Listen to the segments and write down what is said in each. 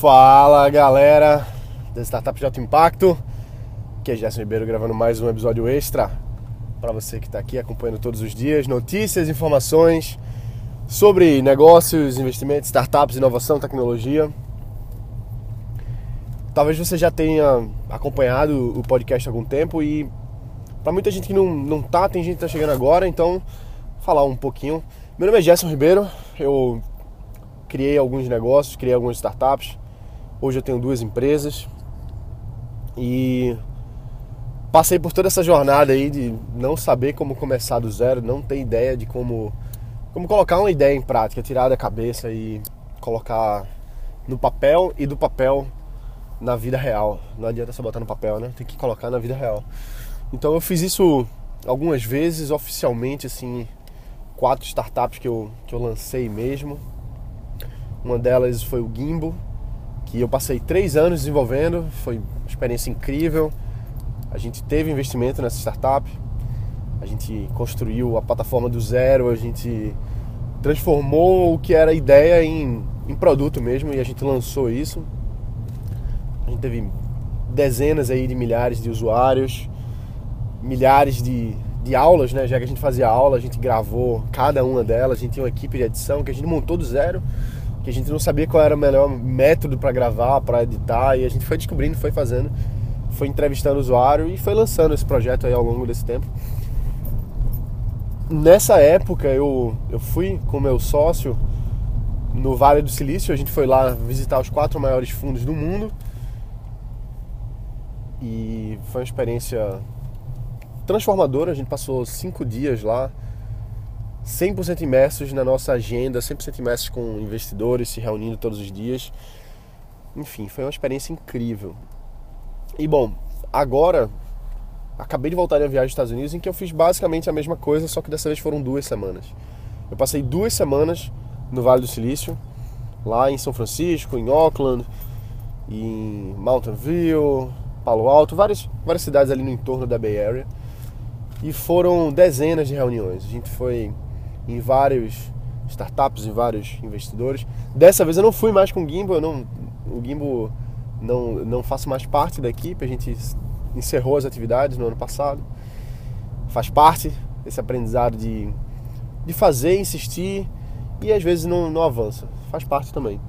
Fala galera da Startup de Alto Impacto, que é Gerson Ribeiro gravando mais um episódio extra para você que está aqui acompanhando todos os dias notícias, informações sobre negócios, investimentos, startups, inovação, tecnologia. Talvez você já tenha acompanhado o podcast há algum tempo e para muita gente que não, não tá, tem gente que está chegando agora, então falar um pouquinho. Meu nome é Gerson Ribeiro, eu criei alguns negócios, criei algumas startups. Hoje eu tenho duas empresas e passei por toda essa jornada aí de não saber como começar do zero, não ter ideia de como como colocar uma ideia em prática, tirar da cabeça e colocar no papel e do papel na vida real. Não adianta só botar no papel, né? Tem que colocar na vida real. Então eu fiz isso algumas vezes oficialmente, assim, quatro startups que eu, que eu lancei mesmo. Uma delas foi o Gimbo, que eu passei três anos desenvolvendo, foi uma experiência incrível. A gente teve investimento nessa startup, a gente construiu a plataforma do zero, a gente transformou o que era ideia em, em produto mesmo e a gente lançou isso. A gente teve dezenas aí de milhares de usuários, milhares de, de aulas, né? Já que a gente fazia aula, a gente gravou cada uma delas, a gente tinha uma equipe de edição que a gente montou do zero, que a gente não sabia qual era o melhor método para gravar, para editar, e a gente foi descobrindo, foi fazendo, foi entrevistando o usuário e foi lançando esse projeto aí ao longo desse tempo. Nessa época eu, eu fui com meu sócio no Vale do Silício, a gente foi lá visitar os quatro maiores fundos do mundo. E foi uma experiência transformadora. A gente passou cinco dias lá, 100% imersos na nossa agenda, 100% imersos com investidores, se reunindo todos os dias. Enfim, foi uma experiência incrível. E bom, agora acabei de voltar de uma viagem aos Estados Unidos em que eu fiz basicamente a mesma coisa, só que dessa vez foram duas semanas. Eu passei duas semanas no Vale do Silício, lá em São Francisco, em Oakland, em Mountain View, Palo Alto, várias, várias cidades ali no entorno da Bay Area. E foram dezenas de reuniões. A gente foi em vários startups, em vários investidores. Dessa vez eu não fui mais com o Gimbo, eu não, o Gimbo não, não faço mais parte da equipe, a gente encerrou as atividades no ano passado. Faz parte desse aprendizado de, de fazer, insistir e às vezes não, não avança. Faz parte também.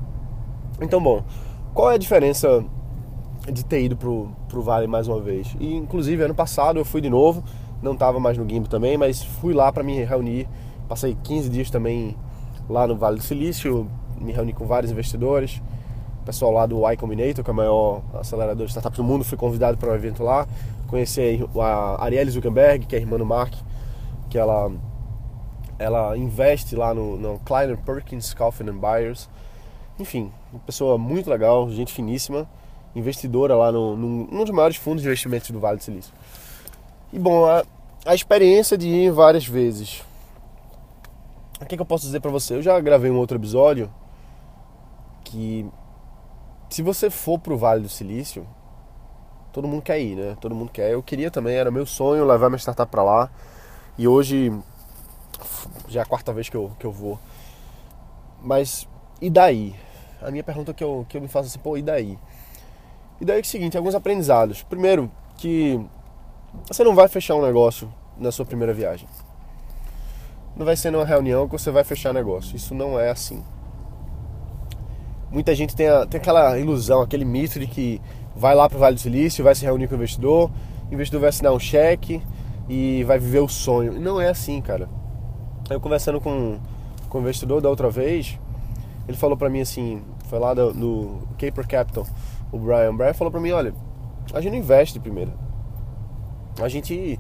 Então, bom, qual é a diferença de ter ido pro, pro Vale mais uma vez? E, inclusive, ano passado eu fui de novo, não estava mais no Gimbo também, mas fui lá para me reunir. Passei 15 dias também lá no Vale do Silício, me reuni com vários investidores. O pessoal lá do Y Combinator, que é o maior acelerador de startups do mundo, fui convidado para um evento lá. Conheci a Arielle Zuckerberg, que é a irmã do Mark, que ela, ela investe lá no, no Kleiner Perkins Coffin Buyers. Enfim, uma pessoa muito legal, gente finíssima, investidora lá no, no, num dos maiores fundos de investimentos do Vale do Silício. E bom, a, a experiência de ir várias vezes. O que, que eu posso dizer para você? Eu já gravei um outro episódio que se você for pro Vale do Silício, todo mundo quer ir, né? Todo mundo quer. Eu queria também, era meu sonho levar minha startup para lá. E hoje já é a quarta vez que eu, que eu vou. Mas e daí? A minha pergunta que eu, que eu me faço assim, pô, e daí? E daí é o seguinte, alguns aprendizados. Primeiro, que você não vai fechar um negócio na sua primeira viagem. Não vai ser numa reunião que você vai fechar negócio. Isso não é assim. Muita gente tem, a, tem aquela ilusão, aquele mito de que vai lá para o Vale do Silício, vai se reunir com o investidor, o investidor vai assinar um cheque e vai viver o sonho. Não é assim, cara. Eu conversando com, com o investidor da outra vez, ele falou para mim assim, foi lá no, no Caper Capital, o Brian. O Brian falou para mim, olha, a gente não investe primeiro. A gente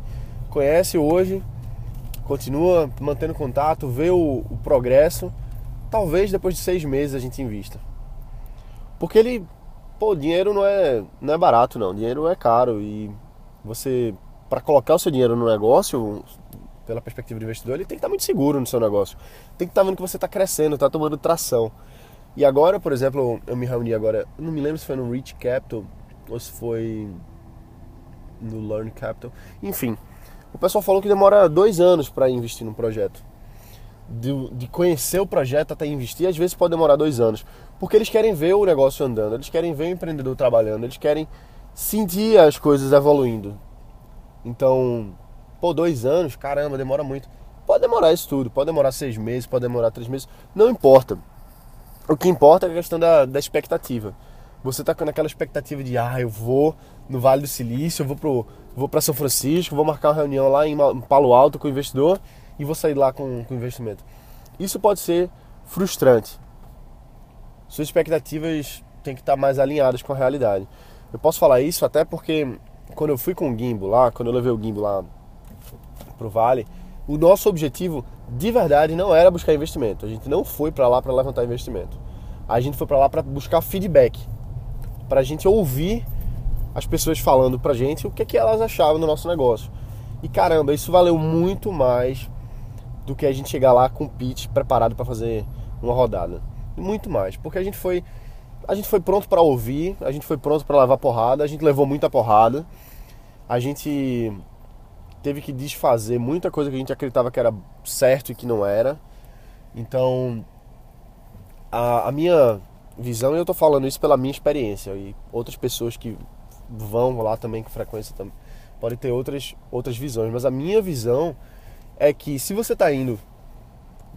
conhece hoje, continua mantendo contato, vê o, o progresso. Talvez depois de seis meses a gente invista. Porque ele, pô, dinheiro não é, não é barato não, dinheiro é caro e você, para colocar o seu dinheiro no negócio, pela perspectiva do investidor, ele tem que estar muito seguro no seu negócio. Tem que estar vendo que você está crescendo, está tomando tração. E agora, por exemplo, eu me reuni agora, não me lembro se foi no Rich Capital ou se foi no Learn Capital. Enfim, o pessoal falou que demora dois anos para investir num projeto. de, de conhecer o projeto até investir, às vezes pode demorar dois anos. Porque eles querem ver o negócio andando, eles querem ver o empreendedor trabalhando, eles querem sentir as coisas evoluindo. Então, pô, dois anos, caramba, demora muito. Pode demorar isso tudo, pode demorar seis meses, pode demorar três meses, não importa. O que importa é a questão da, da expectativa. Você está com aquela expectativa de, ah, eu vou no Vale do Silício, eu vou pro, vou para São Francisco, vou marcar uma reunião lá em Palo Alto com o investidor e vou sair lá com, com investimento. Isso pode ser frustrante. Suas expectativas têm que estar mais alinhadas com a realidade. Eu posso falar isso até porque quando eu fui com o Gimbo lá, quando eu levei o Gimbo lá pro Vale, o nosso objetivo de verdade não era buscar investimento. A gente não foi para lá para levantar investimento. A gente foi para lá para buscar feedback, para a gente ouvir as pessoas falando pra gente o que, é que elas achavam do nosso negócio. E caramba, isso valeu muito mais do que a gente chegar lá com o pitch preparado para fazer uma rodada. Muito mais, porque a gente foi a gente foi pronto para ouvir, a gente foi pronto para levar porrada, a gente levou muita porrada. A gente teve que desfazer muita coisa que a gente acreditava que era certo e que não era. Então, a, a minha visão, e eu estou falando isso pela minha experiência, e outras pessoas que vão lá também com frequência também, podem ter outras, outras visões, mas a minha visão é que se você está indo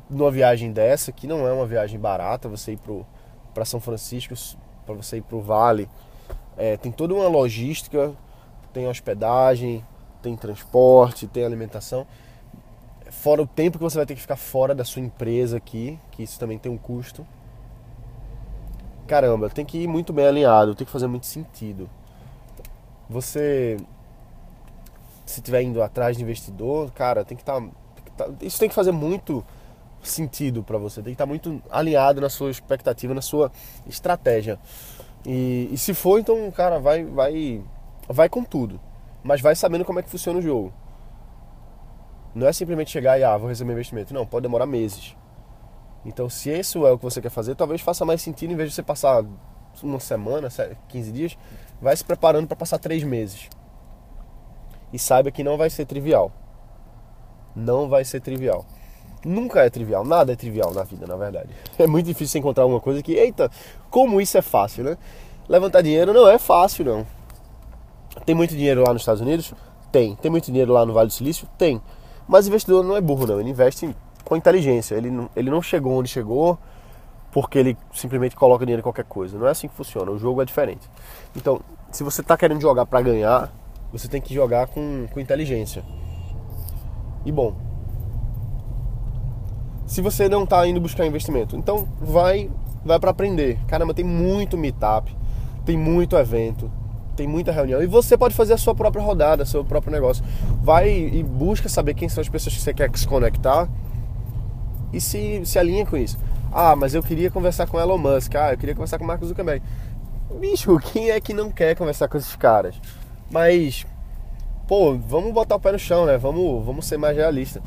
numa viagem dessa, que não é uma viagem barata, você ir para São Francisco, para você ir para o Vale, é, tem toda uma logística, tem hospedagem, tem transporte, tem alimentação. Fora o tempo que você vai ter que ficar fora da sua empresa aqui, que isso também tem um custo. Caramba, tem que ir muito bem alinhado, tem que fazer muito sentido. Você se estiver indo atrás de investidor, cara, tem que estar. Tá, isso tem que fazer muito sentido para você, tem que estar tá muito alinhado na sua expectativa, na sua estratégia. E, e, se for, então, cara, vai, vai, vai com tudo, mas vai sabendo como é que funciona o jogo. Não é simplesmente chegar e, ah, vou receber investimento. Não, pode demorar meses. Então, se isso é o que você quer fazer, talvez faça mais sentido, em vez de você passar uma semana, 15 dias, vai se preparando para passar três meses. E saiba que não vai ser trivial. Não vai ser trivial. Nunca é trivial, nada é trivial na vida, na verdade. É muito difícil encontrar uma coisa que, eita, como isso é fácil, né? Levantar dinheiro não é fácil, não. Tem muito dinheiro lá nos Estados Unidos? Tem. Tem muito dinheiro lá no Vale do Silício? Tem. Mas investidor não é burro, não. Ele investe com inteligência. Ele não, ele não chegou onde chegou porque ele simplesmente coloca dinheiro em qualquer coisa. Não é assim que funciona. O jogo é diferente. Então, se você está querendo jogar para ganhar, você tem que jogar com, com inteligência. E bom, se você não está indo buscar investimento, então vai vai para aprender. Caramba, tem muito meetup, tem muito evento, tem muita reunião e você pode fazer a sua própria rodada, seu próprio negócio. Vai e busca saber quem são as pessoas que você quer se conectar e se, se alinha com isso. Ah, mas eu queria conversar com Elon Musk. Ah, eu queria conversar com Marcos Zuckerberg. Bicho, quem é que não quer conversar com esses caras? Mas, pô, vamos botar o pé no chão, né? Vamos, vamos ser mais realistas.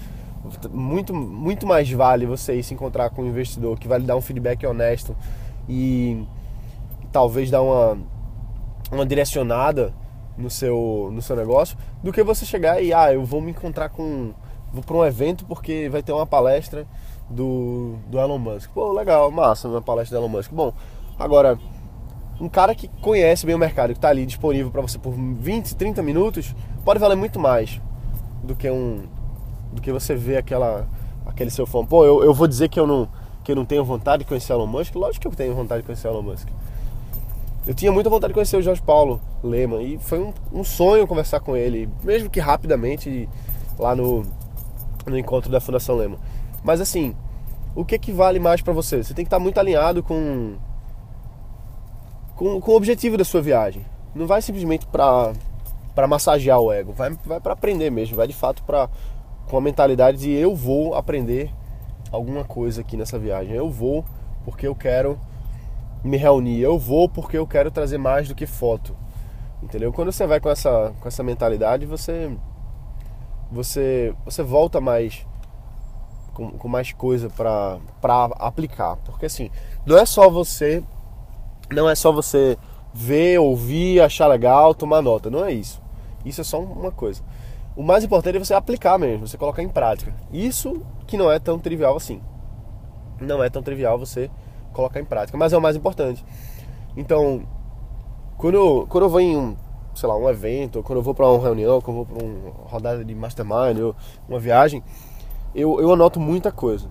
Muito, muito mais vale você se encontrar com um investidor que vai lhe dar um feedback honesto e talvez dar uma, uma direcionada no seu, no seu negócio do que você chegar e, ah, eu vou me encontrar com. Vou para um evento porque vai ter uma palestra do, do Elon Musk. Pô, legal, massa, uma palestra do Elon Musk. Bom, agora um cara que conhece bem o mercado, que está ali disponível para você por 20, 30 minutos, pode valer muito mais do que um do que você ver aquela aquele seu fã. Pô, eu, eu vou dizer que eu não que eu não tenho vontade de conhecer Elon Musk. Lógico que eu tenho vontade de conhecer Elon Musk. Eu tinha muita vontade de conhecer o Jorge Paulo Lema e foi um, um sonho conversar com ele, mesmo que rapidamente lá no, no encontro da Fundação Lema. Mas assim, o que que vale mais para você? Você tem que estar muito alinhado com com, com o objetivo da sua viagem. Não vai simplesmente para para massagear o ego, vai, vai para aprender mesmo, vai de fato para com a mentalidade de eu vou aprender alguma coisa aqui nessa viagem. Eu vou porque eu quero me reunir, eu vou porque eu quero trazer mais do que foto. Entendeu? Quando você vai com essa com essa mentalidade, você você você volta mais com, com mais coisa para aplicar, porque assim, não é só você não é só você ver, ouvir, achar legal, tomar nota. Não é isso. Isso é só uma coisa. O mais importante é você aplicar mesmo, você colocar em prática. Isso que não é tão trivial assim. Não é tão trivial você colocar em prática, mas é o mais importante. Então, quando eu, quando eu vou em um, sei lá, um evento, quando eu vou para uma reunião, quando eu vou para uma rodada de mastermind, ou uma viagem, eu, eu anoto muita coisa.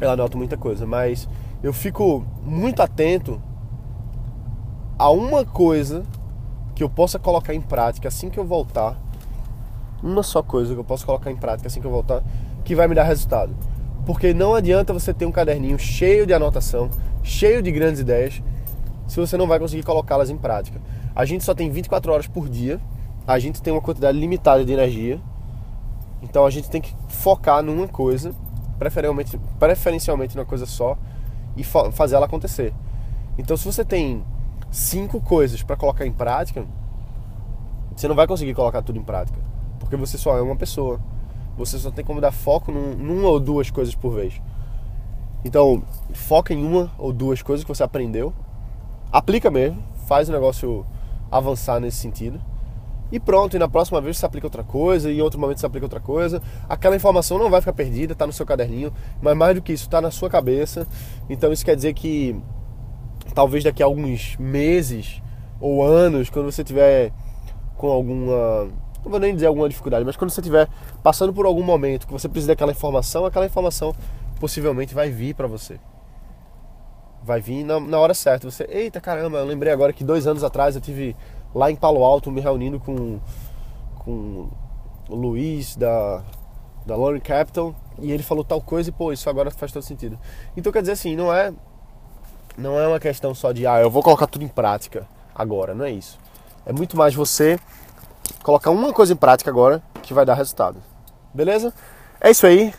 Eu anoto muita coisa, mas eu fico muito atento a uma coisa que eu possa colocar em prática assim que eu voltar uma só coisa que eu posso colocar em prática assim que eu voltar, que vai me dar resultado. Porque não adianta você ter um caderninho cheio de anotação, cheio de grandes ideias, se você não vai conseguir colocá-las em prática. A gente só tem 24 horas por dia, a gente tem uma quantidade limitada de energia, então a gente tem que focar numa coisa, preferencialmente, preferencialmente numa coisa só, e fazer ela acontecer. Então se você tem cinco coisas para colocar em prática, você não vai conseguir colocar tudo em prática. Porque você só é uma pessoa. Você só tem como dar foco num, numa ou duas coisas por vez. Então, foca em uma ou duas coisas que você aprendeu. Aplica mesmo. Faz o negócio avançar nesse sentido. E pronto, e na próxima vez você aplica outra coisa, e em outro momento você aplica outra coisa. Aquela informação não vai ficar perdida, está no seu caderninho, mas mais do que isso, está na sua cabeça. Então isso quer dizer que talvez daqui a alguns meses ou anos, quando você tiver com alguma não vou nem dizer alguma dificuldade, mas quando você estiver passando por algum momento que você precisa daquela informação, aquela informação possivelmente vai vir para você. Vai vir na, na, hora certa. Você, eita caramba, eu lembrei agora que dois anos atrás eu tive lá em Palo Alto me reunindo com, com o Luiz da, da Lauren Capital e ele falou tal coisa e pô, isso agora faz todo sentido. Então quer dizer assim, não é não é uma questão só de ah, eu vou colocar tudo em prática agora, não é isso. É muito mais você colocar uma coisa em prática agora que vai dar resultado. Beleza? É isso aí.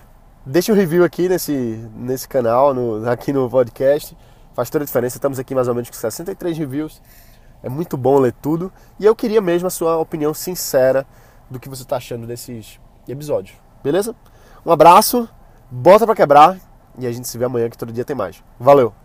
Deixa um review aqui nesse, nesse canal, no, aqui no podcast. Faz toda a diferença. Estamos aqui mais ou menos com 63 reviews. É muito bom ler tudo. E eu queria mesmo a sua opinião sincera do que você está achando desses episódios. Beleza? Um abraço, bota para quebrar e a gente se vê amanhã que todo dia tem mais. Valeu!